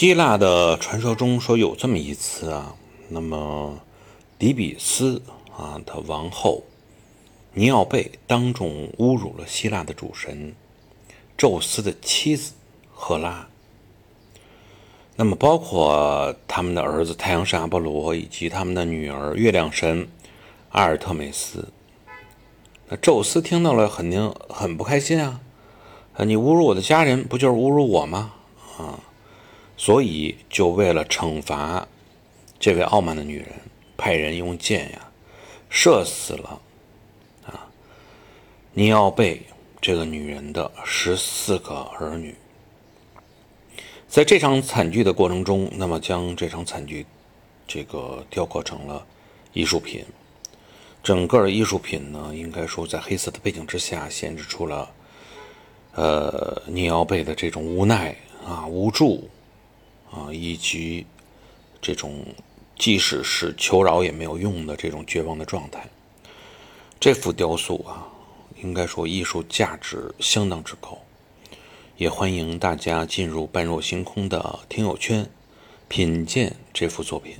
希腊的传说中说有这么一次啊，那么底比斯啊的王后尼奥贝当众侮辱了希腊的主神宙斯的妻子赫拉。那么包括他们的儿子太阳神阿波罗以及他们的女儿月亮神阿尔特美斯。那宙斯听到了肯定很不开心啊！啊，你侮辱我的家人，不就是侮辱我吗？啊！所以，就为了惩罚这位傲慢的女人，派人用箭呀射死了啊尼奥贝这个女人的十四个儿女。在这场惨剧的过程中，那么将这场惨剧这个雕刻成了艺术品。整个艺术品呢，应该说在黑色的背景之下，显示出了呃尼奥贝的这种无奈啊、无助。啊，以及这种即使是求饶也没有用的这种绝望的状态，这幅雕塑啊，应该说艺术价值相当之高，也欢迎大家进入半若星空的听友圈，品鉴这幅作品。